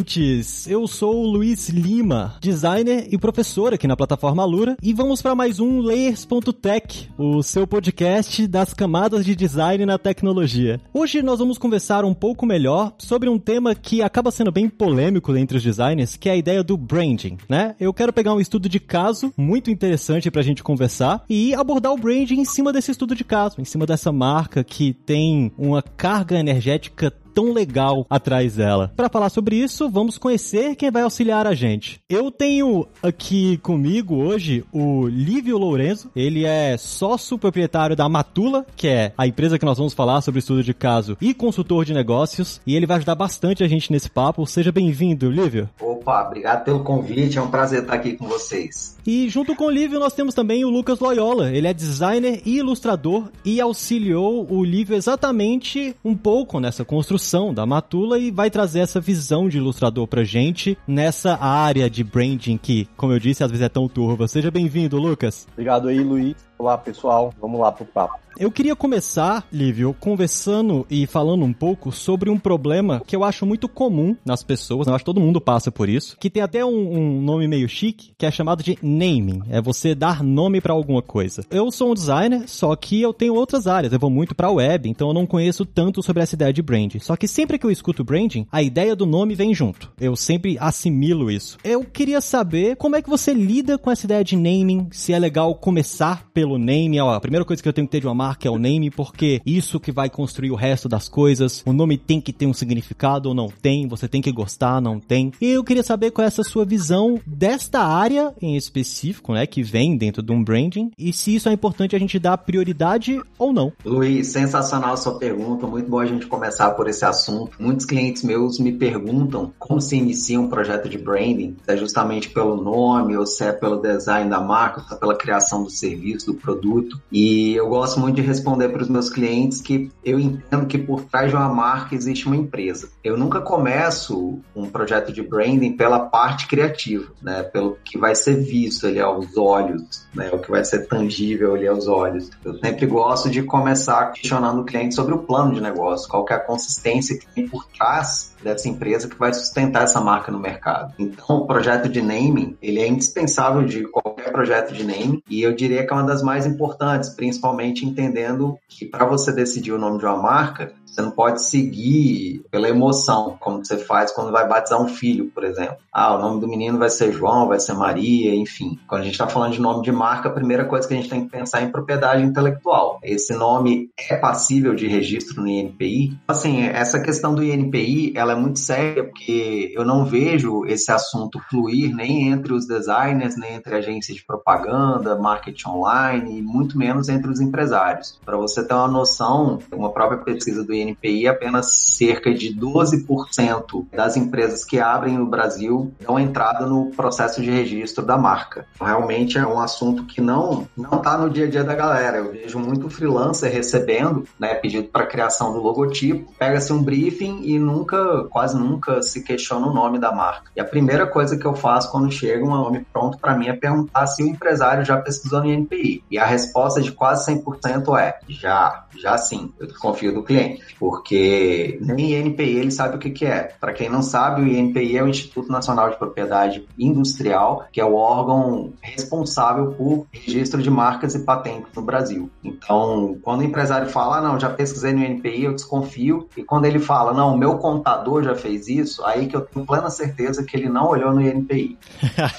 Ouvintes! Eu sou o Luiz Lima, designer e professor aqui na plataforma Alura, e vamos para mais um Layers.tech, o seu podcast das camadas de design na tecnologia. Hoje nós vamos conversar um pouco melhor sobre um tema que acaba sendo bem polêmico entre os designers, que é a ideia do branding, né? Eu quero pegar um estudo de caso muito interessante para a gente conversar e abordar o branding em cima desse estudo de caso, em cima dessa marca que tem uma carga energética tão legal atrás dela. Para falar sobre isso, vamos conhecer quem vai auxiliar a gente. Eu tenho aqui comigo hoje o Lívio Lourenço. Ele é sócio proprietário da Matula, que é a empresa que nós vamos falar sobre estudo de caso e consultor de negócios. E ele vai ajudar bastante a gente nesse papo. Seja bem-vindo, Lívio. Opa, obrigado pelo convite. É um prazer estar aqui com vocês. E junto com o Lívio nós temos também o Lucas Loyola. Ele é designer e ilustrador e auxiliou o Lívio exatamente um pouco nessa construção da Matula e vai trazer essa visão de ilustrador pra gente nessa área de branding que, como eu disse, às vezes é tão turva. Seja bem-vindo, Lucas. Obrigado aí, Luiz. Olá, pessoal. Vamos lá pro papo. Eu queria começar, Lívio, conversando e falando um pouco sobre um problema que eu acho muito comum nas pessoas, eu acho que todo mundo passa por isso, que tem até um, um nome meio chique, que é chamado de naming, é você dar nome para alguma coisa. Eu sou um designer, só que eu tenho outras áreas, eu vou muito para web, então eu não conheço tanto sobre essa ideia de branding. Só que sempre que eu escuto branding, a ideia do nome vem junto. Eu sempre assimilo isso. Eu queria saber como é que você lida com essa ideia de naming, se é legal começar pelo name, ó, a primeira coisa que eu tenho que ter de uma marca é o name, porque isso que vai construir o resto das coisas. O nome tem que ter um significado ou não tem, você tem que gostar, não tem. E eu queria saber qual é essa sua visão desta área em específico, né, que vem dentro de um branding, e se isso é importante a gente dar prioridade ou não. Luiz, sensacional sua pergunta, muito bom a gente começar por esse assunto. Muitos clientes meus me perguntam como se inicia um projeto de branding, se é justamente pelo nome, ou se é pelo design da marca, se é pela criação do serviço, do produto. E eu gosto muito de responder para os meus clientes que eu entendo que por trás de uma marca existe uma empresa. Eu nunca começo um projeto de branding pela parte criativa, né? Pelo que vai ser visto ali aos olhos, né? O que vai ser tangível ali aos olhos. Eu sempre gosto de começar questionando o cliente sobre o plano de negócio, qual que é a consistência que tem por trás dessa empresa que vai sustentar essa marca no mercado. Então, o projeto de naming, ele é indispensável de qualquer projeto de naming e eu diria que é uma das mais importantes, principalmente entendendo que para você decidir o nome de uma marca, você não pode seguir pela emoção, como você faz quando vai batizar um filho, por exemplo. Ah, o nome do menino vai ser João, vai ser Maria, enfim. Quando a gente está falando de nome de marca, a primeira coisa que a gente tem que pensar é em propriedade intelectual. Esse nome é passível de registro no INPI? Assim, essa questão do INPI, ela é muito séria, porque eu não vejo esse assunto fluir nem entre os designers, nem entre agências de propaganda, marketing online, e muito menos entre os empresários. Para você ter uma noção, uma própria pesquisa do INPI, apenas cerca de 12% das empresas que abrem no Brasil dão entrada no processo de registro da marca. Realmente é um assunto que não não está no dia a dia da galera. Eu vejo muito freelancer recebendo né, pedido para criação do logotipo, pega-se um briefing e nunca, quase nunca se questiona o nome da marca. E a primeira coisa que eu faço quando chega um nome pronto para mim é perguntar se o empresário já pesquisou no INPI. E a resposta de quase 100% é já, já sim. Eu confio do cliente porque nem INPI ele sabe o que, que é. Para quem não sabe, o INPI é o Instituto Nacional de Propriedade Industrial, que é o órgão responsável por registro de marcas e patentes no Brasil. Então, quando o empresário fala, ah, não, já pesquisei no INPI, eu desconfio, e quando ele fala, não, meu contador já fez isso, aí que eu tenho plena certeza que ele não olhou no INPI.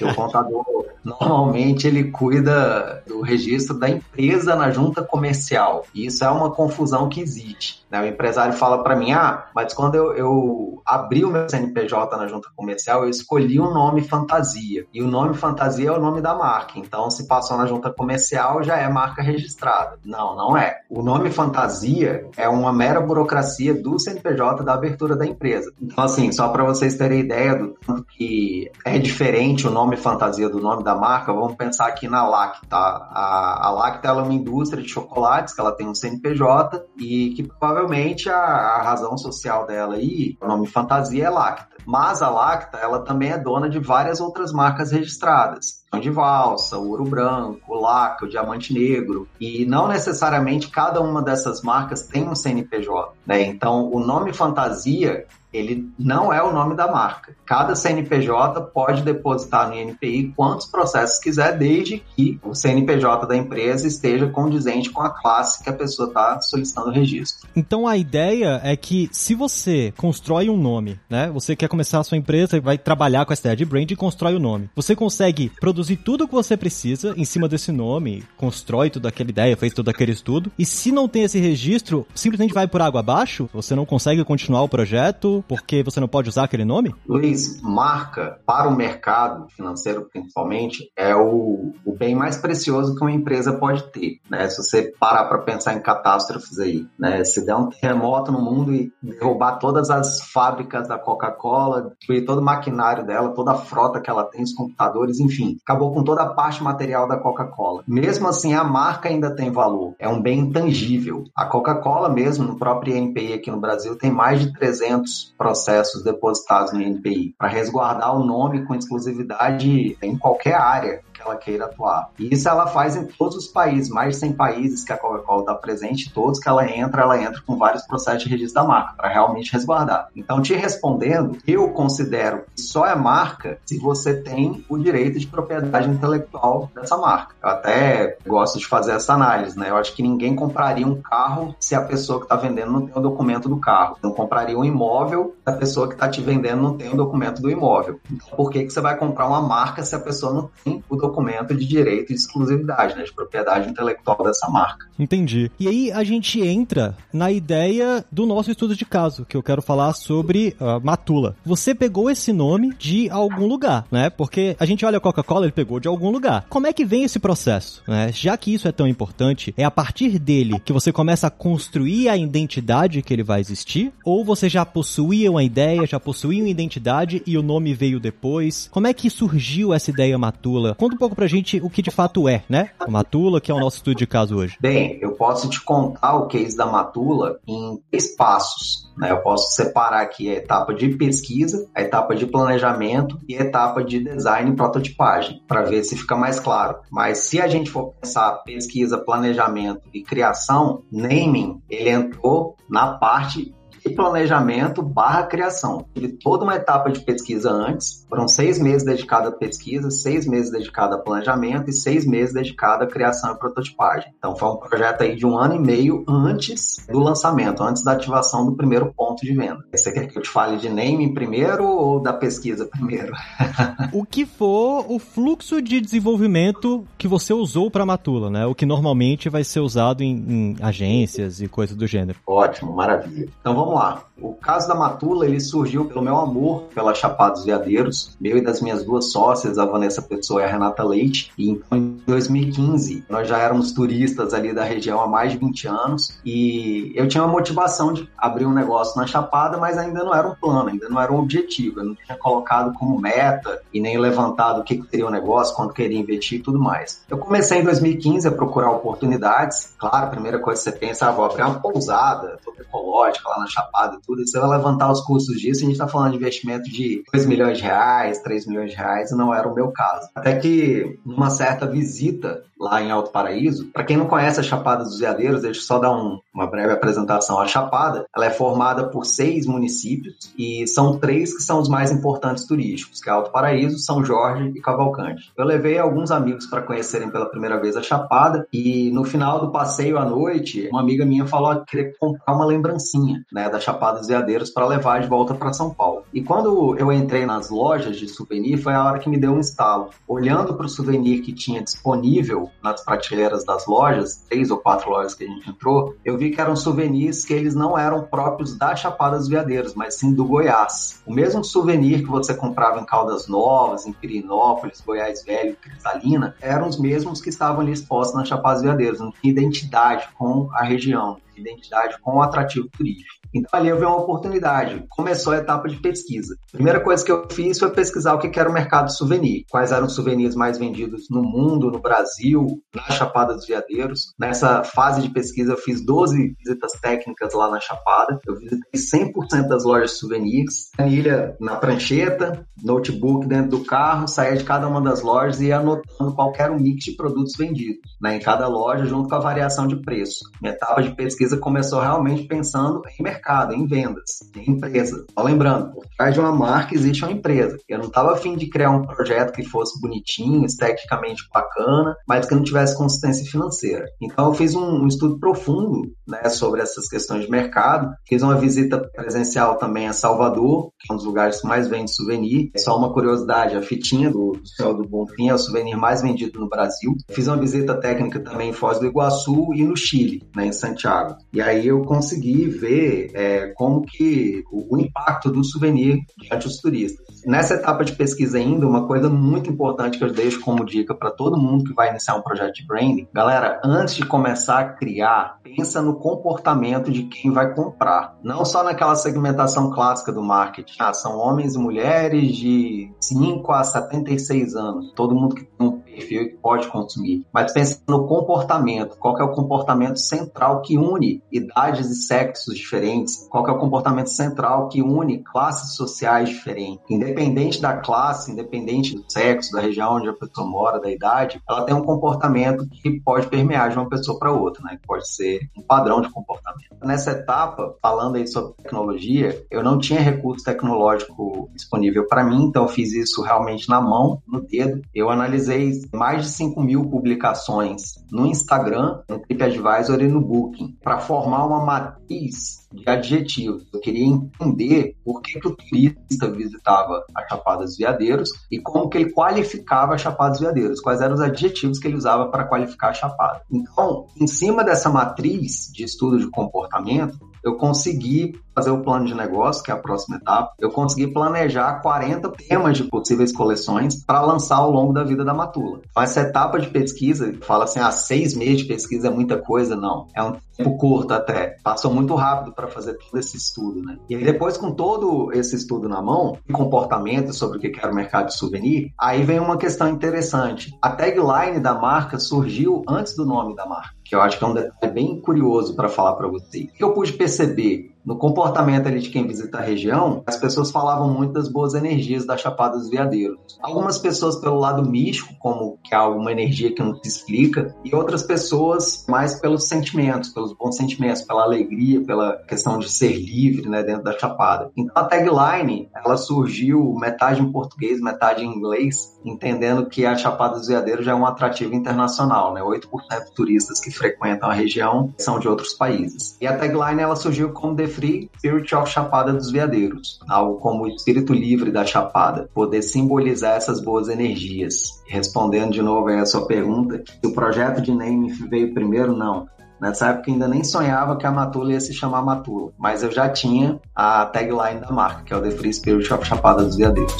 o contador, normalmente, ele cuida do registro da empresa na junta comercial. E isso é uma confusão que existe. Né? O empresário fala para mim, ah, mas quando eu, eu abri o meu CNPJ na junta comercial, eu escolhi um nome fantasia. E o nome fantasia é o nome da marca. Então, se passou na junta comercial, já é marca registrada. Não, não é. O nome fantasia é uma mera burocracia do CNPJ da abertura da empresa. Então, assim, só para vocês terem ideia do tanto que é diferente o nome fantasia do nome da marca, vamos pensar aqui na Lacta. A, a Lacta é uma indústria de chocolates, que ela tem um CNPJ e que provavelmente a, a razão social dela aí, o nome fantasia é Lacta. Mas a Lacta, ela também é dona de várias outras marcas registradas. De valsa, o ouro branco, o laca, o diamante negro. E não necessariamente cada uma dessas marcas tem um CNPJ. Né? Então, o nome fantasia ele não é o nome da marca. Cada CNPJ pode depositar no INPI quantos processos quiser, desde que o CNPJ da empresa esteja condizente com a classe que a pessoa está solicitando o registro. Então a ideia é que se você constrói um nome, né? Você quer começar a sua empresa e vai trabalhar com essa ideia de brand e constrói o um nome. Você consegue produzir tudo o que você precisa em cima desse nome, constrói toda aquela ideia, fez todo aquele estudo. E se não tem esse registro, simplesmente vai por água abaixo, você não consegue continuar o projeto, porque você não pode usar aquele nome? Luiz, marca para o mercado financeiro principalmente é o, o bem mais precioso que uma empresa pode ter, né? Se você parar para pensar em catástrofes aí, né? Se der um terremoto no mundo e derrubar todas as fábricas da Coca-Cola, destruir todo o maquinário dela, toda a frota que ela tem, os computadores, enfim, acabou com toda a parte material da Coca-Cola. Mesmo assim, a marca ainda tem valor, é um bem intangível. A Coca-Cola mesmo, no próprio INPI aqui no Brasil, tem mais de 300 processos depositados no INPI para resguardar o nome com exclusividade em qualquer área que ela queira atuar. E isso ela faz em todos os países, mais de 100 países que a Coca-Cola está presente, todos que ela entra, ela entra com vários processos de registro da marca para realmente resguardar. Então, te respondendo, eu considero que só é marca se você tem o direito de propriedade intelectual dessa marca. Eu até gosto de fazer essa análise, né? Eu acho que ninguém compraria um carro se a pessoa que está vendendo não tem o documento do carro. Não compraria um imóvel se a pessoa que está te vendendo não tem o documento do imóvel. Então, por que, que você vai comprar uma marca se a pessoa não tem o documento documento de direito de exclusividade, né, de propriedade intelectual dessa marca. Entendi. E aí a gente entra na ideia do nosso estudo de caso, que eu quero falar sobre uh, Matula. Você pegou esse nome de algum lugar, né? Porque a gente olha a Coca-Cola, ele pegou de algum lugar. Como é que vem esse processo? Né? Já que isso é tão importante, é a partir dele que você começa a construir a identidade que ele vai existir? Ou você já possuía uma ideia, já possuía uma identidade e o nome veio depois? Como é que surgiu essa ideia Matula? Conta pouco pra gente o que de fato é, né? A Matula, que é o nosso estudo de caso hoje. Bem, eu posso te contar o case da Matula em três passos. Né? Eu posso separar aqui a etapa de pesquisa, a etapa de planejamento e a etapa de design e prototipagem, para ver se fica mais claro. Mas se a gente for pensar pesquisa, planejamento e criação, naming, ele entrou na parte de planejamento barra criação. Tive toda uma etapa de pesquisa antes, foram seis meses dedicados à pesquisa, seis meses dedicados a planejamento e seis meses dedicados à criação e prototipagem. Então foi um projeto aí de um ano e meio antes do lançamento, antes da ativação do primeiro ponto de venda. Você quer que eu te fale de naming primeiro ou da pesquisa primeiro? o que for o fluxo de desenvolvimento que você usou para Matula, né? O que normalmente vai ser usado em, em agências e coisas do gênero. Ótimo, maravilha. Então vamos vamos lá. O caso da Matula, ele surgiu pelo meu amor pela Chapada dos Veadeiros, meu e das minhas duas sócias, a Vanessa Pessoa e a Renata Leite. E então, em 2015, nós já éramos turistas ali da região há mais de 20 anos e eu tinha uma motivação de abrir um negócio na Chapada, mas ainda não era um plano, ainda não era um objetivo. Eu não tinha colocado como meta e nem levantado o que seria o negócio, quanto queria investir e tudo mais. Eu comecei em 2015 a procurar oportunidades. Claro, a primeira coisa que você pensa, ah, vou abrir uma pousada toda ecológica lá na Chapada e tudo tudo, você vai levantar os custos disso, a gente está falando de investimento de 2 milhões de reais, 3 milhões de reais, e não era o meu caso. Até que, numa certa visita lá em Alto Paraíso, para quem não conhece a Chapada dos Veadeiros, deixa eu só dar um, uma breve apresentação. A Chapada, ela é formada por seis municípios e são três que são os mais importantes turísticos, que é Alto Paraíso, São Jorge e Cavalcante. Eu levei alguns amigos para conhecerem pela primeira vez a Chapada e no final do passeio à noite, uma amiga minha falou que queria comprar uma lembrancinha, né, da Chapada dos Veadeiros para levar de volta para São Paulo. E quando eu entrei nas lojas de souvenir, foi a hora que me deu um estalo. Olhando para o souvenir que tinha disponível nas prateleiras das lojas, três ou quatro lojas que a gente entrou, eu vi que eram souvenirs que eles não eram próprios da Chapada dos Veadeiros, mas sim do Goiás. O mesmo souvenir que você comprava em Caldas Novas, em Pirinópolis, Goiás Velho, Cristalina, eram os mesmos que estavam ali expostos na Chapada dos Veadeiros, não tinha identidade com a região identidade com o atrativo turístico. Então ali eu vi uma oportunidade. Começou a etapa de pesquisa. Primeira coisa que eu fiz foi pesquisar o que era o mercado souvenir. Quais eram os souvenirs mais vendidos no mundo, no Brasil, na Chapada dos Veadeiros. Nessa fase de pesquisa eu fiz 12 visitas técnicas lá na Chapada. Eu visitei 100% das lojas de souvenirs. Planilha na prancheta, notebook dentro do carro, saía de cada uma das lojas e ia anotando qual era o mix de produtos vendidos né, em cada loja junto com a variação de preço. Minha etapa de pesquisa começou realmente pensando em mercado em vendas, em empresa. Só lembrando, por trás de uma marca existe uma empresa. Eu não estava afim de criar um projeto que fosse bonitinho, esteticamente bacana, mas que não tivesse consistência financeira. Então eu fiz um, um estudo profundo né, sobre essas questões de mercado. Fiz uma visita presencial também a Salvador, que é um dos lugares que mais vende souvenir. Só uma curiosidade, a fitinha do, do Céu do Bonfim é o souvenir mais vendido no Brasil. Fiz uma visita técnica também em Foz do Iguaçu e no Chile, né, em Santiago. E aí eu consegui ver é, como que o, o, impacto do souvenir diante dos turistas. Nessa etapa de pesquisa ainda, uma coisa muito importante que eu deixo como dica para todo mundo que vai iniciar um projeto de branding, galera, antes de começar a criar, pensa no comportamento de quem vai comprar. Não só naquela segmentação clássica do marketing. Ah, são homens e mulheres de 5 a 76 anos. Todo mundo que tem um perfil que pode consumir. Mas pensa no comportamento. Qual é o comportamento central que une idades e sexos diferentes? Qual é o comportamento central que une classes sociais diferentes? Independente da classe, independente do sexo, da região onde a pessoa mora, da idade, ela tem um comportamento que pode permear de uma pessoa para outra, né? Pode ser um padrão de comportamento. Nessa etapa, falando aí sobre tecnologia, eu não tinha recurso tecnológico disponível para mim, então eu fiz isso realmente na mão, no dedo. Eu analisei mais de 5 mil publicações no Instagram, no TripAdvisor e no Booking, para formar uma matriz de adjetivos. Eu queria entender por que, que o turista visitava a Chapada dos Veadeiros e como que ele qualificava a Chapada dos Veadeiros, quais eram os adjetivos que ele usava para qualificar a Chapada. Então, em cima dessa matriz de estudo de comportamento, eu consegui fazer o plano de negócio, que é a próxima etapa, eu consegui planejar 40 temas de possíveis coleções para lançar ao longo da vida da Matula. Então, essa etapa de pesquisa, fala assim, ah, seis meses de pesquisa é muita coisa, não. É um tempo curto até. Passou muito rápido para fazer todo esse estudo, né? E aí depois, com todo esse estudo na mão, comportamento sobre o que era o mercado de souvenir, aí vem uma questão interessante. A tagline da marca surgiu antes do nome da marca que eu acho que é um detalhe bem curioso para falar para vocês. O que eu pude perceber no comportamento ali de quem visita a região, as pessoas falavam muito das boas energias da Chapada dos Veadeiros. Algumas pessoas pelo lado místico, como que há alguma energia que não se explica, e outras pessoas mais pelos sentimentos, pelos bons sentimentos, pela alegria, pela questão de ser livre, né, dentro da Chapada. Então a tagline, ela surgiu metade em português, metade em inglês, entendendo que a Chapada dos Veadeiros já é um atrativo internacional, né? 8% dos turistas que frequentam a região são de outros países. E a tagline ela surgiu como Free Spirit of Chapada dos Veadeiros, algo como o espírito livre da Chapada, poder simbolizar essas boas energias. Respondendo de novo a sua pergunta, se o projeto de naming veio primeiro, não. Nessa época ainda nem sonhava que a Matula ia se chamar Matula, mas eu já tinha a tagline da marca, que é o The Free Spirit of Chapada dos Veadeiros.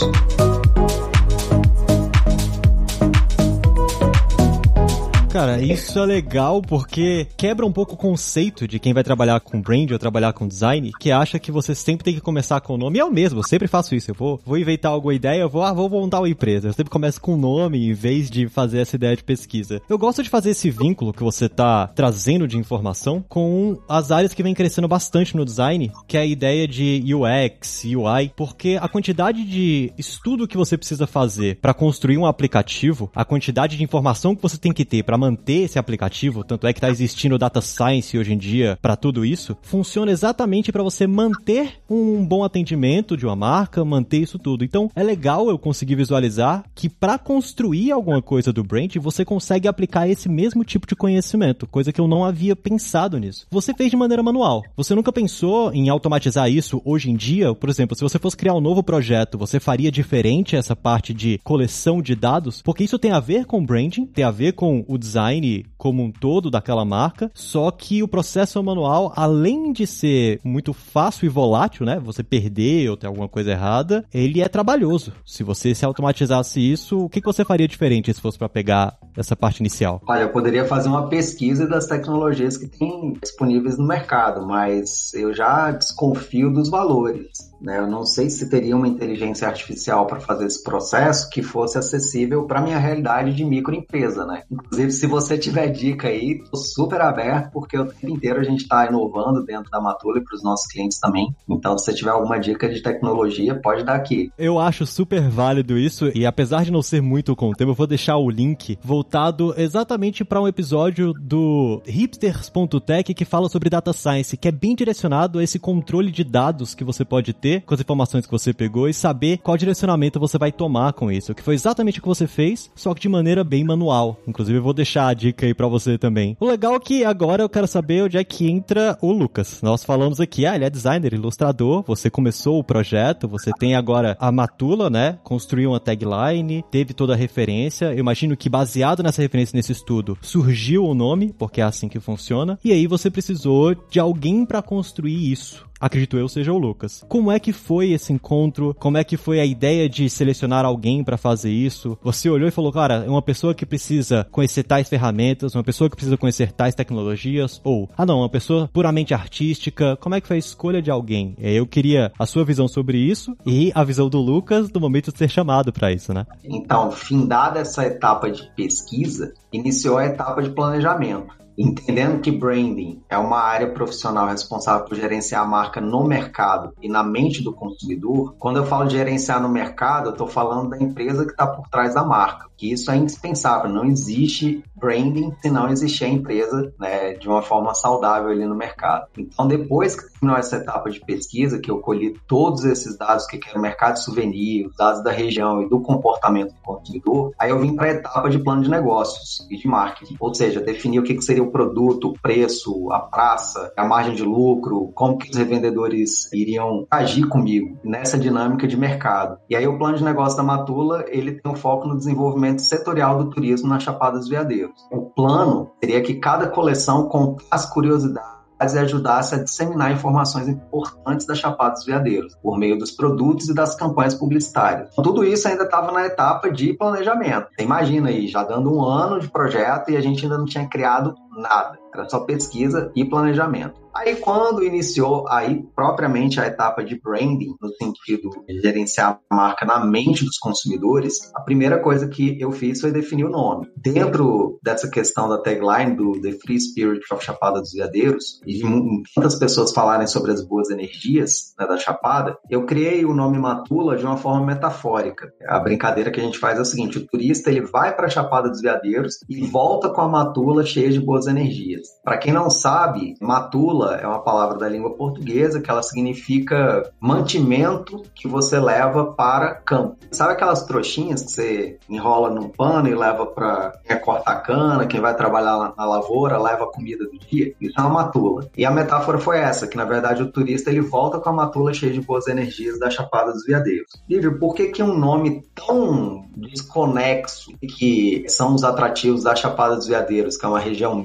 Cara, isso é legal porque quebra um pouco o conceito de quem vai trabalhar com brand ou trabalhar com design, que acha que você sempre tem que começar com o nome. E eu mesmo, eu sempre faço isso. Eu vou, vou inventar alguma ideia, eu vou, ah, vou montar uma empresa. Eu sempre começo com o nome em vez de fazer essa ideia de pesquisa. Eu gosto de fazer esse vínculo que você tá trazendo de informação com as áreas que vem crescendo bastante no design, que é a ideia de UX, UI, porque a quantidade de estudo que você precisa fazer para construir um aplicativo, a quantidade de informação que você tem que ter para manter esse aplicativo, tanto é que está existindo data science hoje em dia para tudo isso, funciona exatamente para você manter um bom atendimento de uma marca, manter isso tudo. Então é legal eu conseguir visualizar que para construir alguma coisa do brand, você consegue aplicar esse mesmo tipo de conhecimento, coisa que eu não havia pensado nisso. Você fez de maneira manual. Você nunca pensou em automatizar isso hoje em dia? Por exemplo, se você fosse criar um novo projeto, você faria diferente essa parte de coleção de dados? Porque isso tem a ver com branding, tem a ver com o design design como um todo daquela marca, só que o processo manual, além de ser muito fácil e volátil, né, você perder ou ter alguma coisa errada, ele é trabalhoso. Se você se automatizasse isso, o que você faria diferente se fosse para pegar essa parte inicial? Olha, eu poderia fazer uma pesquisa das tecnologias que tem disponíveis no mercado, mas eu já desconfio dos valores. Né? Eu não sei se teria uma inteligência artificial para fazer esse processo que fosse acessível para minha realidade de microempresa, né? Inclusive, se você tiver dica aí, tô super aberto, porque o tempo inteiro a gente está inovando dentro da Matula e para os nossos clientes também. Então, se você tiver alguma dica de tecnologia, pode dar aqui. Eu acho super válido isso, e apesar de não ser muito com o eu vou deixar o link voltado exatamente para um episódio do hipsters.tech que fala sobre data science, que é bem direcionado a esse controle de dados que você pode ter com as informações que você pegou e saber qual direcionamento você vai tomar com isso. Que foi exatamente o que você fez, só que de maneira bem manual. Inclusive, eu vou deixar a dica aí para você também. O legal é que agora eu quero saber onde é que entra o Lucas. Nós falamos aqui, ah, ele é designer, ilustrador, você começou o projeto, você tem agora a Matula, né? Construiu uma tagline, teve toda a referência. Eu imagino que baseado nessa referência nesse estudo, surgiu o nome, porque é assim que funciona. E aí você precisou de alguém para construir isso acredito eu, seja o Lucas. Como é que foi esse encontro? Como é que foi a ideia de selecionar alguém para fazer isso? Você olhou e falou, cara, é uma pessoa que precisa conhecer tais ferramentas, uma pessoa que precisa conhecer tais tecnologias, ou, ah não, uma pessoa puramente artística. Como é que foi a escolha de alguém? É, eu queria a sua visão sobre isso e a visão do Lucas do momento de ser chamado para isso, né? Então, findada essa etapa de pesquisa, iniciou a etapa de planejamento. Entendendo que branding é uma área profissional responsável por gerenciar a marca no mercado e na mente do consumidor, quando eu falo de gerenciar no mercado, eu estou falando da empresa que está por trás da marca que isso é indispensável. Não existe branding se não existir a empresa né, de uma forma saudável ali no mercado. Então, depois que terminou essa etapa de pesquisa, que eu colhi todos esses dados que era o mercado de souvenir, os dados da região e do comportamento do consumidor, aí eu vim para a etapa de plano de negócios e de marketing. Ou seja, definir o que, que seria o produto, o preço, a praça, a margem de lucro, como que os revendedores iriam agir comigo nessa dinâmica de mercado. E aí o plano de negócio da Matula, ele tem um foco no desenvolvimento setorial do turismo na Chapada dos Veadeiros. O plano seria que cada coleção contasse curiosidades e ajudasse a disseminar informações importantes da Chapada dos Veadeiros, por meio dos produtos e das campanhas publicitárias. Tudo isso ainda estava na etapa de planejamento. Você imagina aí, já dando um ano de projeto e a gente ainda não tinha criado nada. Era só pesquisa e planejamento. Aí, quando iniciou aí propriamente a etapa de branding, no sentido de gerenciar a marca na mente dos consumidores, a primeira coisa que eu fiz foi definir o nome. Dentro dessa questão da tagline do The Free Spirit of Chapada dos Veadeiros, e de muitas pessoas falarem sobre as boas energias né, da Chapada, eu criei o nome Matula de uma forma metafórica. A brincadeira que a gente faz é o seguinte: o turista ele vai para a Chapada dos Veadeiros e volta com a Matula cheia de boas energias. Para quem não sabe, Matula é uma palavra da língua portuguesa que ela significa mantimento que você leva para campo. Sabe aquelas trouxinhas que você enrola num pano e leva para quem cortar cana, quem vai trabalhar na lavoura, leva a comida do dia? Isso é uma matula. E a metáfora foi essa, que na verdade o turista ele volta com a matula cheia de boas energias da Chapada dos Veadeiros. Lívio, por que que um nome tão desconexo que são os atrativos da Chapada dos Veadeiros, que é uma região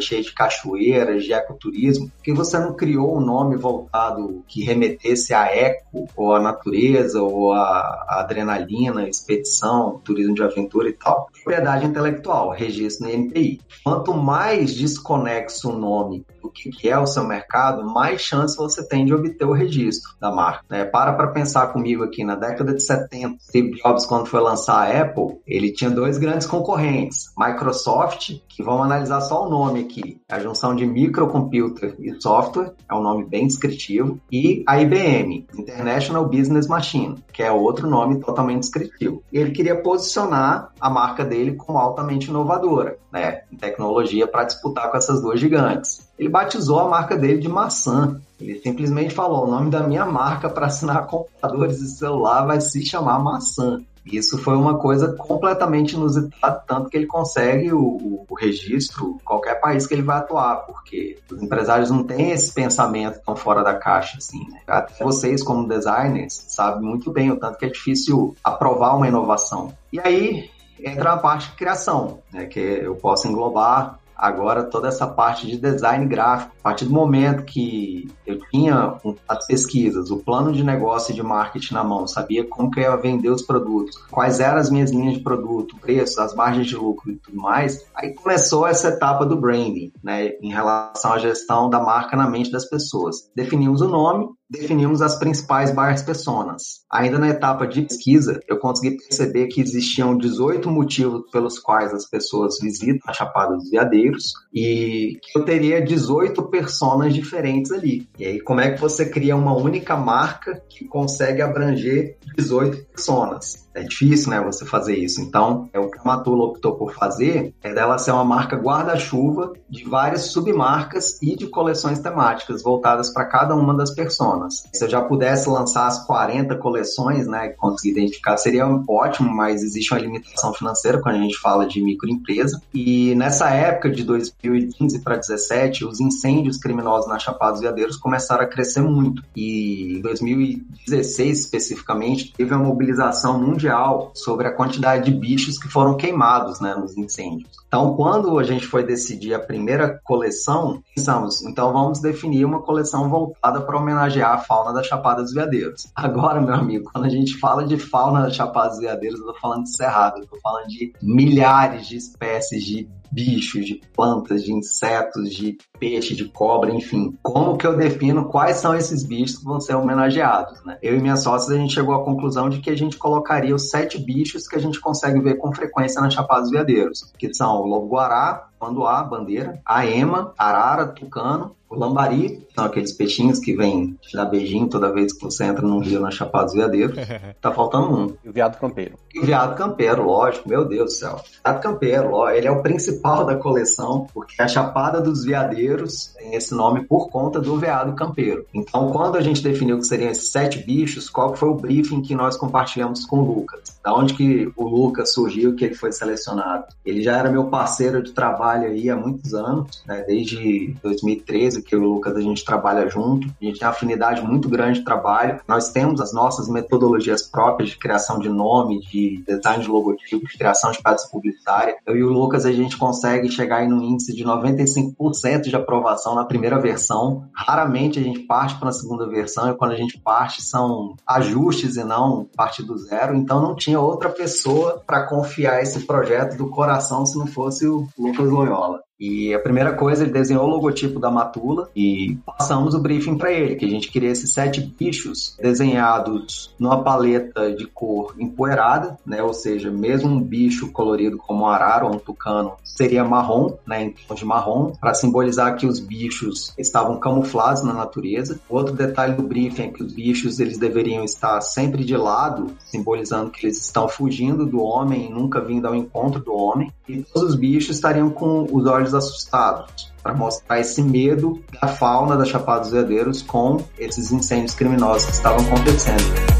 cheia de cachoeiras, de ecoturismo, que você não criou um nome voltado que remetesse a eco, ou a natureza, ou a adrenalina, expedição, turismo de aventura e tal. Propriedade intelectual, registro no INPI. Quanto mais desconexo o nome do que é o seu mercado, mais chance você tem de obter o registro da marca. Né? Para para pensar comigo aqui, na década de 70, Steve Jobs, quando foi lançar a Apple, ele tinha dois grandes concorrentes, Microsoft, que vamos analisar só o nome aqui, a junção de microcomputer e software, é um nome bem descritivo, e a IBM, International Business Machine, que é outro nome totalmente descritivo. Ele queria posicionar a marca dele como altamente inovadora, né, em tecnologia para disputar com essas duas gigantes. Ele batizou a marca dele de maçã. Ele simplesmente falou: o nome da minha marca para assinar computadores e celular vai se chamar maçã. Isso foi uma coisa completamente inusitada, tanto que ele consegue o, o, registro qualquer país que ele vai atuar, porque os empresários não têm esse pensamento tão fora da caixa, assim, né? Até vocês, como designers, sabem muito bem o tanto que é difícil aprovar uma inovação. E aí, entra a parte de criação, né, que eu posso englobar agora toda essa parte de design gráfico. A partir do momento que eu tinha as pesquisas, o plano de negócio e de marketing na mão, sabia como que eu ia vender os produtos, quais eram as minhas linhas de produto, preços, as margens de lucro e tudo mais, aí começou essa etapa do branding, né, em relação à gestão da marca na mente das pessoas. Definimos o nome, definimos as principais buyers personas. Ainda na etapa de pesquisa, eu consegui perceber que existiam 18 motivos pelos quais as pessoas visitam a Chapada dos Veadeiros e que eu teria 18 personas diferentes ali. E aí, como é que você cria uma única marca que consegue abranger 18 personas? É difícil, né, você fazer isso. Então, é o que a Matula optou por fazer é dela ser uma marca guarda-chuva de várias submarcas e de coleções temáticas voltadas para cada uma das personas. Se eu já pudesse lançar as 40 coleções, né, conseguir identificar, seria ótimo, mas existe uma limitação financeira quando a gente fala de microempresa. E nessa época de 2015 para 2017, os incêndios criminosos na Chapada dos Veadeiros começaram a crescer muito. E em 2016, especificamente, teve uma mobilização mundial mundial sobre a quantidade de bichos que foram queimados né, nos incêndios. Então, quando a gente foi decidir a primeira coleção, pensamos, então vamos definir uma coleção voltada para homenagear a fauna da Chapada dos Veadeiros. Agora, meu amigo, quando a gente fala de fauna da Chapada dos Veadeiros, eu estou falando de cerrado, eu estou falando de milhares de espécies de bichos, de plantas, de insetos, de peixe, de cobra, enfim. Como que eu defino quais são esses bichos que vão ser homenageados, né? Eu e minha sócia, a gente chegou à conclusão de que a gente colocaria os sete bichos que a gente consegue ver com frequência na Chapada dos Veadeiros, que são o lobo-guará, manduá, bandeira, a ema, arara, tucano, o lambari, são aqueles peixinhos que vêm te dar beijinho toda vez que você entra num rio na Chapada dos Veadeiros. Tá faltando um. E o viado campeiro. E o viado campeiro, lógico, meu Deus do céu. O viado campeiro, ó, ele é o principal da coleção, porque a Chapada dos Veadeiros tem esse nome por conta do veado campeiro. Então, quando a gente definiu que seriam esses sete bichos, qual foi o briefing que nós compartilhamos com o Lucas? Da onde que o Lucas surgiu, que ele foi selecionado? Ele já era meu parceiro de trabalho aí há muitos anos, né, desde 2013, que eu e o Lucas a gente trabalha junto, a gente tem uma afinidade muito grande de trabalho. Nós temos as nossas metodologias próprias de criação de nome, de design de logotipo, de criação de peças publicitárias. Eu e o Lucas a gente consegue chegar em um índice de 95% de aprovação na primeira versão. Raramente a gente parte para a segunda versão e quando a gente parte são ajustes e não parte do zero. Então não tinha outra pessoa para confiar esse projeto do coração se não fosse o Lucas Loyola. E a primeira coisa, ele desenhou o logotipo da Matula e passamos o briefing para ele, que a gente queria esses sete bichos desenhados numa paleta de cor empoeirada, né? Ou seja, mesmo um bicho colorido como um arara ou um tucano seria marrom, né? Em tom de marrom, para simbolizar que os bichos estavam camuflados na natureza. Outro detalhe do briefing é que os bichos eles deveriam estar sempre de lado, simbolizando que eles estão fugindo do homem e nunca vindo ao encontro do homem. E todos os bichos estariam com os olhos assustados, para mostrar esse medo da fauna da Chapada dos Veadeiros com esses incêndios criminosos que estavam acontecendo.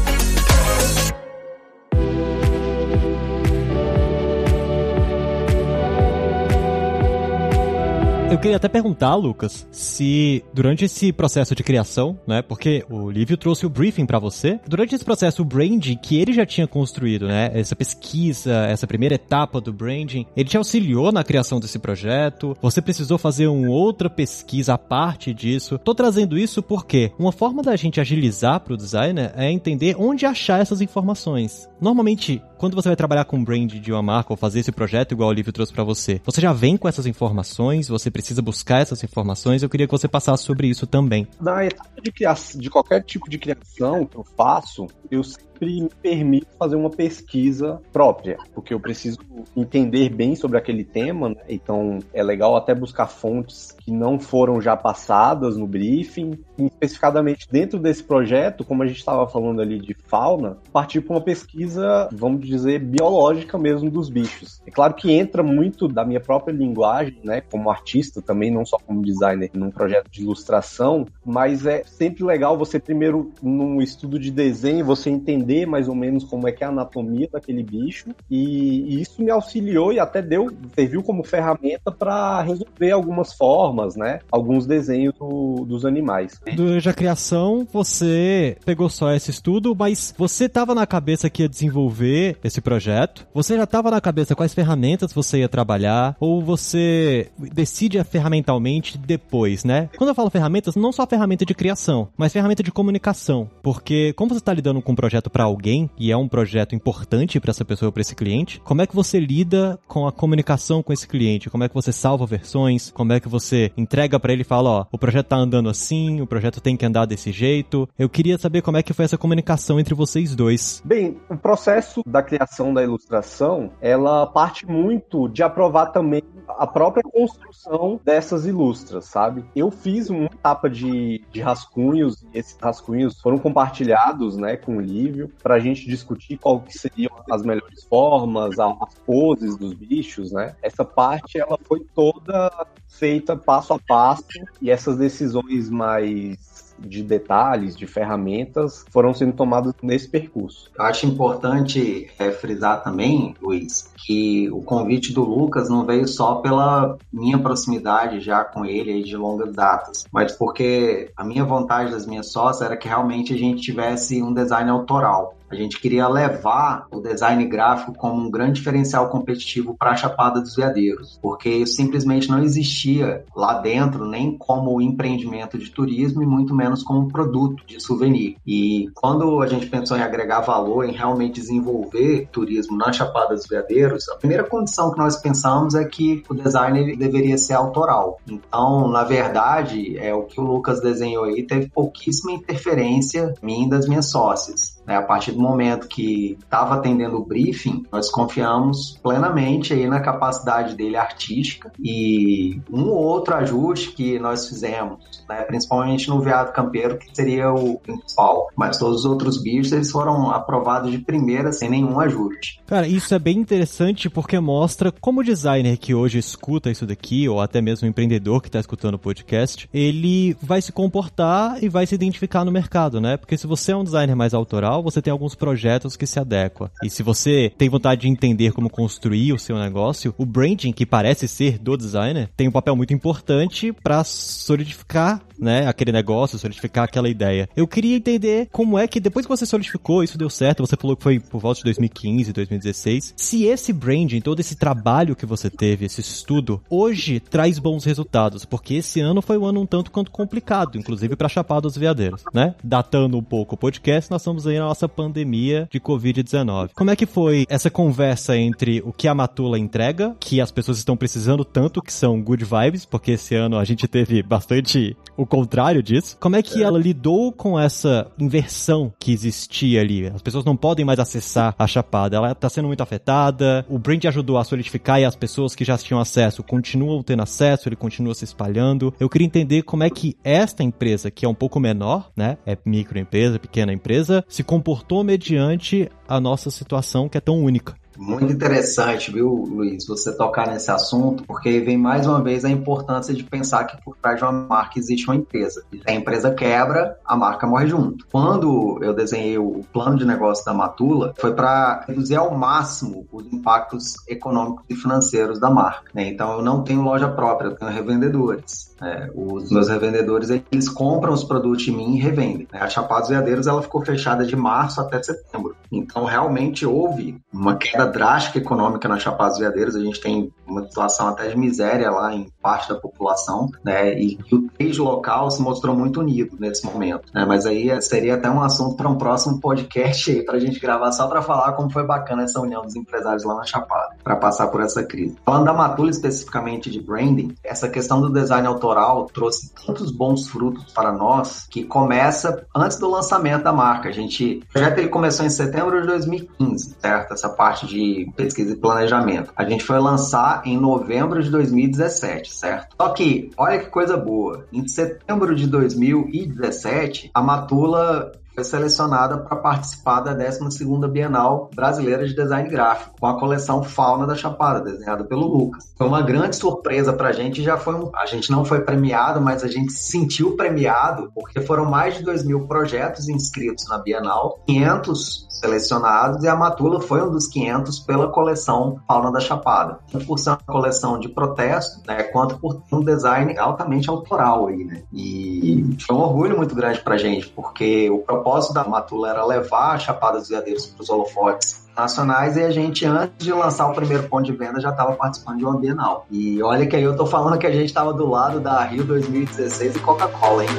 Eu queria até perguntar, Lucas, se durante esse processo de criação, né, porque o Lívio trouxe o briefing para você, durante esse processo o branding que ele já tinha construído, né, essa pesquisa, essa primeira etapa do branding, ele te auxiliou na criação desse projeto? Você precisou fazer uma outra pesquisa à parte disso? Tô trazendo isso porque uma forma da gente agilizar para o designer é entender onde achar essas informações. Normalmente, quando você vai trabalhar com brand de uma marca ou fazer esse projeto igual o Lívio trouxe para você, você já vem com essas informações, você precisa buscar essas informações. Eu queria que você passasse sobre isso também. Na etapa de criação, de qualquer tipo de criação que eu faço, eu sempre me permito fazer uma pesquisa própria, porque eu preciso entender bem sobre aquele tema, né? então é legal até buscar fontes que não foram já passadas no briefing, especificadamente dentro desse projeto, como a gente estava falando ali de fauna, partir para uma pesquisa, vamos dizer, biológica mesmo dos bichos. É claro que entra muito da minha própria linguagem, né, como artista também, não só como designer, num projeto de ilustração, mas é sempre legal você primeiro, num estudo de desenho, você entender mais ou menos como é que é a anatomia daquele bicho e, e isso me auxiliou e até deu serviu como ferramenta para resolver algumas formas, né? Alguns desenhos do, dos animais. Durante a criação, você pegou só esse estudo, mas você estava na cabeça que ia desenvolver esse projeto? Você já estava na cabeça quais ferramentas você ia trabalhar? Ou você decide ferramentalmente depois, né? Quando eu falo ferramentas, não só ferramenta de criação, mas ferramenta de comunicação. Porque como você está lidando com um projeto para alguém, e é um projeto importante para essa pessoa, para esse cliente, como é que você lida com a comunicação com esse cliente? Como é que você salva versões? Como é que você entrega para ele e fala, ó, o projeto tá andando assim, o projeto tem que andar desse jeito? Eu queria saber como é que foi essa comunicação entre vocês dois. Bem, o processo da criação da ilustração, ela parte muito de aprovar também a própria construção dessas ilustras, sabe? Eu fiz uma etapa de, de rascunhos e esses rascunhos foram compartilhados, né, com o Lívio para a gente discutir qual que seriam as melhores formas, as poses dos bichos, né? Essa parte ela foi toda feita passo a passo e essas decisões mais de detalhes, de ferramentas, foram sendo tomadas nesse percurso. Eu acho importante é, frisar também, Luiz, que o convite do Lucas não veio só pela minha proximidade já com ele aí de longas datas, mas porque a minha vontade das minhas sócias era que realmente a gente tivesse um design autoral. A gente queria levar o design gráfico como um grande diferencial competitivo para a Chapada dos Veadeiros, porque simplesmente não existia lá dentro, nem como empreendimento de turismo e muito menos como produto de souvenir. E quando a gente pensou em agregar valor, em realmente desenvolver turismo na Chapada dos Veadeiros, a primeira condição que nós pensamos é que o design deveria ser autoral. Então, na verdade, é o que o Lucas desenhou aí teve pouquíssima interferência minha das minhas sócias. Né? A partir do momento que estava atendendo o briefing, nós confiamos plenamente aí na capacidade dele artística e um ou outro ajuste que nós fizemos, né? principalmente no veado campeiro, que seria o principal. Mas todos os outros bichos eles foram aprovados de primeira sem nenhum ajuste. Cara, isso é bem interessante porque mostra como o designer que hoje escuta isso daqui, ou até mesmo o empreendedor que está escutando o podcast, ele vai se comportar e vai se identificar no mercado, né? Porque se você é um designer mais autoral, você tem alguns projetos que se adequam. E se você tem vontade de entender como construir o seu negócio, o branding, que parece ser do designer, tem um papel muito importante para solidificar né, aquele negócio, solidificar aquela ideia. Eu queria entender como é que depois que você solidificou, isso deu certo, você falou que foi por volta de 2015, 2016, se esse branding, todo esse trabalho que você teve, esse estudo, hoje traz bons resultados, porque esse ano foi um ano um tanto quanto complicado, inclusive para Chapada dos Veadeiros, né? Datando um pouco o podcast, nós estamos aí na nossa pandemia de Covid-19. Como é que foi essa conversa entre o que a Matula entrega, que as pessoas estão precisando tanto, que são good vibes, porque esse ano a gente teve bastante o contrário disso. Como é que ela lidou com essa inversão que existia ali? As pessoas não podem mais acessar a Chapada. Ela está sendo muito afetada. O brand ajudou a solidificar e as pessoas que já tinham acesso continuam tendo acesso, ele continua se espalhando. Eu queria entender como é que esta empresa, que é um pouco menor, né? É microempresa, pequena empresa, se comportou mediante a nossa situação que é tão única. Muito interessante, viu, Luiz, você tocar nesse assunto, porque vem mais uma vez a importância de pensar que por trás de uma marca existe uma empresa. A empresa quebra, a marca morre junto. Quando eu desenhei o plano de negócio da Matula, foi para reduzir ao máximo os impactos econômicos e financeiros da marca. Né? Então, eu não tenho loja própria, eu tenho revendedores. É, os meus revendedores, eles compram os produtos de mim e revendem. Né? A Chapados Veadeiros, ela ficou fechada de março até setembro. Então, realmente houve uma queda drástica econômica na Chapados Veadeiros. A gente tem uma situação até de miséria lá em parte da população, né? E o trade local se mostrou muito unido nesse momento, né? Mas aí é, seria até um assunto para um próximo podcast aí, para a gente gravar só para falar como foi bacana essa união dos empresários lá na Chapada, para passar por essa crise. Falando da Matula especificamente de branding, essa questão do design autoral trouxe tantos bons frutos para nós que começa antes do lançamento da marca. A gente, o projeto ele começou em setembro de 2015, certo? Essa parte de pesquisa e planejamento. A gente foi lançar em novembro de 2017, certo? Só que, olha que coisa boa, em setembro de 2017, a Matula foi selecionada para participar da 12ª Bienal Brasileira de Design Gráfico, com a coleção Fauna da Chapada, desenhada pelo Lucas. Foi uma grande surpresa para a gente, já foi um... a gente não foi premiado, mas a gente se sentiu premiado, porque foram mais de 2 mil projetos inscritos na Bienal, 500 selecionados e a Matula foi um dos 500 pela coleção Fauna da Chapada. Por ser uma coleção de protesto, né, quanto por ter um design altamente autoral aí, né? E foi um orgulho muito grande pra gente, porque o propósito da Matula era levar a Chapada dos Veadeiros para os holofotes nacionais e a gente, antes de lançar o primeiro ponto de venda, já estava participando de uma Bienal. E olha que aí eu tô falando que a gente estava do lado da Rio 2016 e Coca-Cola, hein?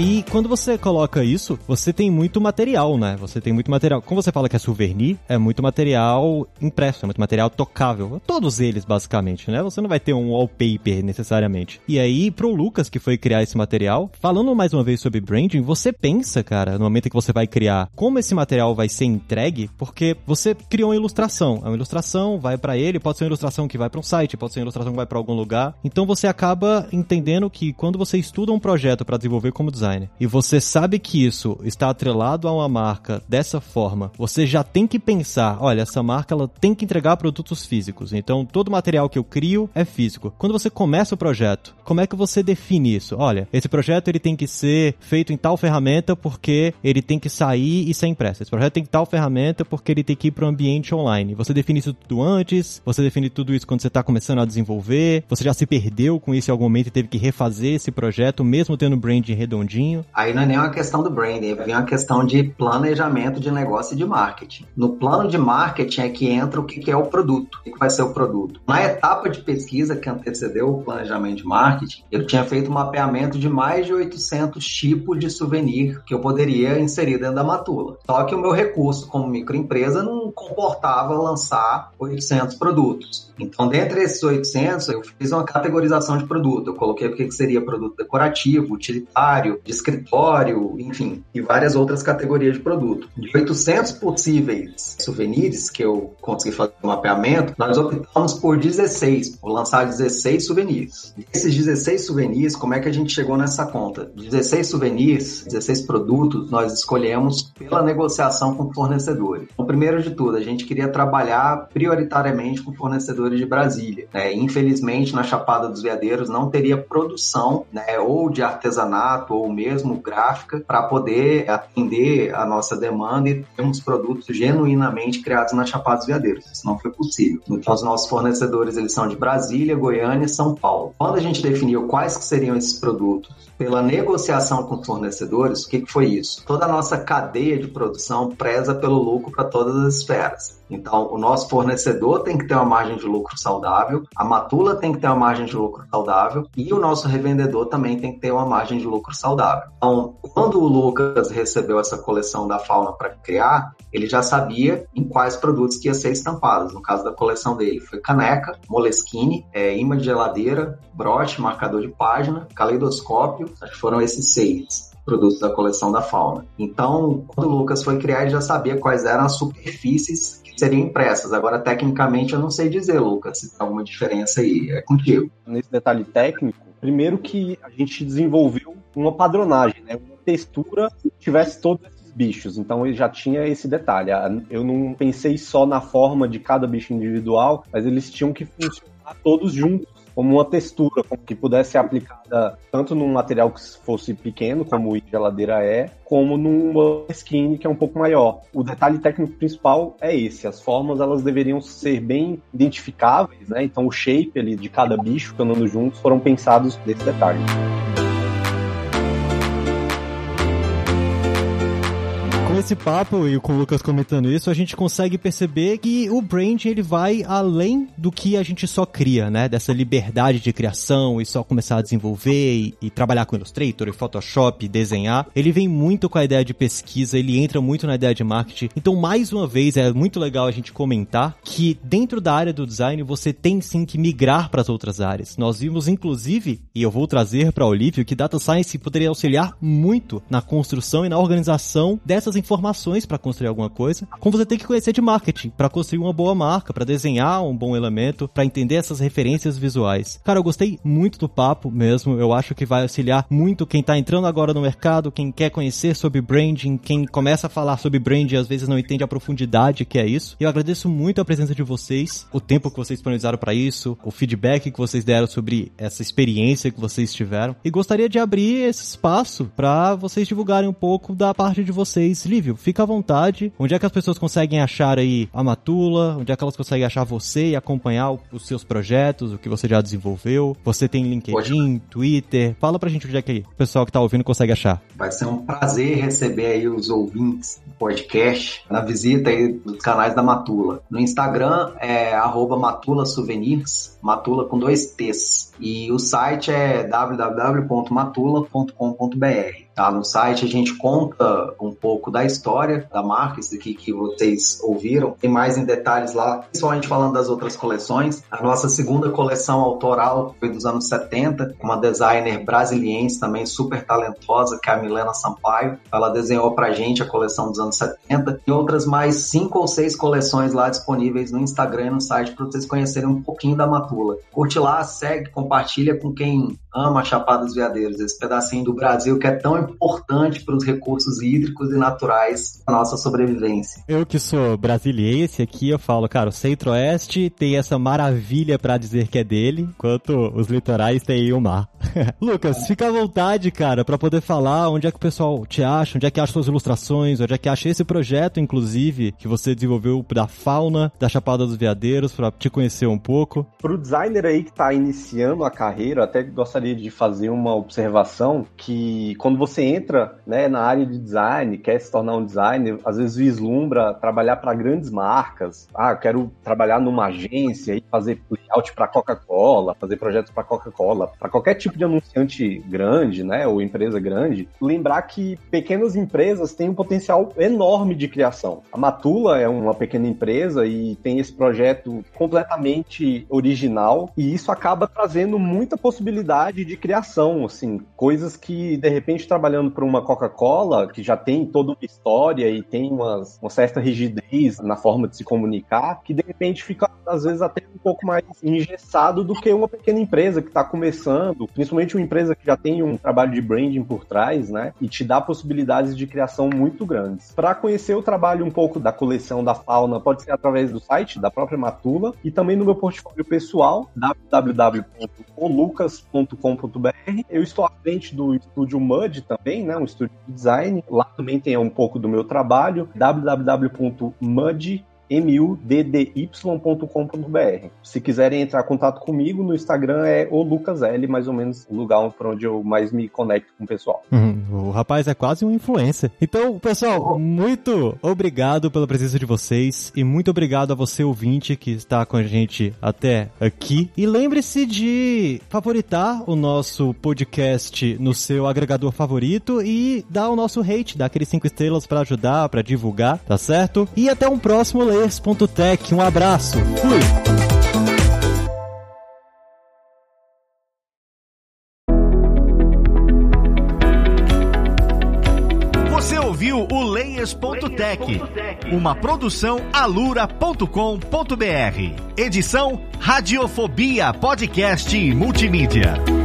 E quando você coloca isso, você tem muito material, né? Você tem muito material. Como você fala que é souvenir, é muito material impresso, é muito material tocável. Todos eles, basicamente, né? Você não vai ter um wallpaper necessariamente. E aí, pro Lucas, que foi criar esse material, falando mais uma vez sobre branding, você pensa, cara, no momento que você vai criar, como esse material vai ser entregue, porque você criou uma ilustração. É uma ilustração, vai para ele, pode ser uma ilustração que vai para um site, pode ser uma ilustração que vai para algum lugar. Então você acaba entendendo que quando você estuda um projeto para desenvolver como design, design e você sabe que isso está atrelado a uma marca dessa forma, você já tem que pensar, olha, essa marca ela tem que entregar produtos físicos. Então, todo material que eu crio é físico. Quando você começa o projeto, como é que você define isso? Olha, esse projeto ele tem que ser feito em tal ferramenta porque ele tem que sair e ser impresso. Esse projeto tem tal ferramenta porque ele tem que ir para o ambiente online. Você define isso tudo antes, você define tudo isso quando você está começando a desenvolver, você já se perdeu com isso em algum momento e teve que refazer esse projeto, mesmo tendo branding redondinho Aí não é nem uma questão do branding, é uma questão de planejamento de negócio e de marketing. No plano de marketing é que entra o que é o produto, o que vai ser o produto. Na etapa de pesquisa que antecedeu o planejamento de marketing, eu tinha feito um mapeamento de mais de 800 tipos de souvenir que eu poderia inserir dentro da Matula. Só que o meu recurso como microempresa não comportava lançar 800 produtos. Então, dentre esses 800, eu fiz uma categorização de produto. Eu coloquei o que seria produto decorativo, utilitário, de escritório, enfim, e várias outras categorias de produto. De 800 possíveis souvenirs que eu consegui fazer o mapeamento, nós optamos por 16, por lançar 16 souvenirs. Desses 16 souvenirs, como é que a gente chegou nessa conta? 16 souvenirs, 16 produtos, nós escolhemos pela negociação com fornecedores. Então, primeiro de tudo, a gente queria trabalhar prioritariamente com fornecedores de Brasília. Né? Infelizmente, na Chapada dos Veadeiros não teria produção, né, ou de artesanato ou mesmo gráfica para poder atender a nossa demanda e termos produtos genuinamente criados na Chapada dos Veadeiros. Isso não foi possível. Então, os nossos fornecedores eles são de Brasília, Goiânia e São Paulo. Quando a gente definiu quais que seriam esses produtos pela negociação com os fornecedores, o que, que foi isso? Toda a nossa cadeia de produção preza pelo lucro para todas as esferas. Então, o nosso fornecedor tem que ter uma margem de lucro saudável, a Matula tem que ter uma margem de lucro saudável e o nosso revendedor também tem que ter uma margem de lucro saudável. Então, quando o Lucas recebeu essa coleção da Fauna para criar, ele já sabia em quais produtos que ia ser estampados. No caso da coleção dele, foi caneca, moleskine, é, imã de geladeira, broche, marcador de página, caleidoscópio, acho que foram esses seis produtos da coleção da fauna. Então, quando o Lucas foi criar, ele já sabia quais eram as superfícies que seriam impressas. Agora, tecnicamente, eu não sei dizer, Lucas, se tem alguma diferença aí. É contigo. Nesse detalhe técnico, primeiro que a gente desenvolveu uma padronagem, né? uma textura que tivesse todos esses bichos. Então ele já tinha esse detalhe. Eu não pensei só na forma de cada bicho individual, mas eles tinham que funcionar todos juntos como uma textura que pudesse ser aplicada tanto num material que fosse pequeno, como o geladeira é, como numa skin que é um pouco maior. O detalhe técnico principal é esse: as formas elas deveriam ser bem identificáveis, né? Então o shape ali de cada bicho andando juntos foram pensados nesse detalhe. Esse papo e com o Lucas comentando isso, a gente consegue perceber que o brand ele vai além do que a gente só cria, né? Dessa liberdade de criação e só começar a desenvolver e, e trabalhar com Illustrator e Photoshop, desenhar. Ele vem muito com a ideia de pesquisa, ele entra muito na ideia de marketing. Então, mais uma vez, é muito legal a gente comentar que dentro da área do design você tem sim que migrar para as outras áreas. Nós vimos, inclusive, e eu vou trazer para Olívio, que Data Science poderia auxiliar muito na construção e na organização dessas informações informações para construir alguma coisa, como você tem que conhecer de marketing para construir uma boa marca, para desenhar um bom elemento, para entender essas referências visuais. Cara, eu gostei muito do papo mesmo. Eu acho que vai auxiliar muito quem tá entrando agora no mercado, quem quer conhecer sobre branding, quem começa a falar sobre branding e às vezes não entende a profundidade que é isso. Eu agradeço muito a presença de vocês, o tempo que vocês disponibilizaram para isso, o feedback que vocês deram sobre essa experiência que vocês tiveram. E gostaria de abrir esse espaço para vocês divulgarem um pouco da parte de vocês. Lívio, fica à vontade. Onde é que as pessoas conseguem achar aí a Matula? Onde é que elas conseguem achar você e acompanhar os seus projetos, o que você já desenvolveu? Você tem LinkedIn, Twitter? Fala pra gente onde é que o pessoal que tá ouvindo consegue achar. Vai ser um prazer receber aí os ouvintes do podcast na visita aí dos canais da Matula. No Instagram é arroba Matula Souvenirs, Matula com dois T's. E o site é www.matula.com.br. Tá? No site a gente conta um pouco da história da marca, isso aqui que vocês ouviram. Tem mais em detalhes lá, principalmente falando das outras coleções. A nossa segunda coleção autoral foi dos anos 70, uma designer brasiliense também super talentosa, que é a Milena Sampaio. Ela desenhou pra gente a coleção dos anos 70 e outras mais cinco ou seis coleções lá disponíveis no Instagram e no site para vocês conhecerem um pouquinho da Matula. Curte lá, segue, compartilha com quem ama Chapadas Veadeiras, esse pedacinho do Brasil que é tão importante para os recursos hídricos e naturais da nossa sobrevivência. Eu que sou brasiliense aqui, eu falo, cara, o Centro-Oeste tem essa maravilha para dizer que é dele, enquanto os litorais têm o mar. Lucas, fica à vontade, cara, para poder falar onde é que o pessoal te acha, onde é que acha suas ilustrações, onde é que acha esse projeto, inclusive, que você desenvolveu da fauna da Chapada dos Veadeiros, para te conhecer um pouco. Pro designer aí que tá iniciando a carreira, até gostaria de fazer uma observação que quando você entra né, na área de design, quer se tornar um designer, às vezes vislumbra trabalhar para grandes marcas. Ah, eu quero trabalhar numa agência e fazer layout para Coca-Cola, fazer projetos para Coca-Cola, para qualquer tipo de anunciante grande, né, ou empresa grande. Lembrar que pequenas empresas têm um potencial enorme de criação. A Matula é uma pequena empresa e tem esse projeto completamente original e isso acaba trazendo muita possibilidade de criação, assim, coisas que de repente trabalhando para uma Coca-Cola, que já tem toda uma história e tem umas, uma certa rigidez na forma de se comunicar, que de repente fica, às vezes, até um pouco mais engessado do que uma pequena empresa que está começando, principalmente uma empresa que já tem um trabalho de branding por trás, né? E te dá possibilidades de criação muito grandes. Para conhecer o trabalho um pouco da coleção da fauna, pode ser através do site da própria Matula e também no meu portfólio pessoal, www.olucas.com.br. Eu estou à frente do estúdio Mud também, né? Um estúdio de design. Lá também tem um pouco do meu trabalho. www.mud muddy.com.br. Se quiserem entrar em contato comigo, no Instagram é o Lucas L, mais ou menos o lugar para onde eu mais me conecto com o pessoal. Uhum, o rapaz é quase um influencer. Então, pessoal, muito obrigado pela presença de vocês e muito obrigado a você ouvinte que está com a gente até aqui. E lembre-se de favoritar o nosso podcast no seu agregador favorito e dar o nosso hate, dar aqueles cinco estrelas para ajudar, para divulgar, tá certo? E até um próximo players.tech. Um abraço. Fui. Você ouviu o Layers.tech, uma produção alura.com.br. Edição Radiofobia Podcast e Multimídia.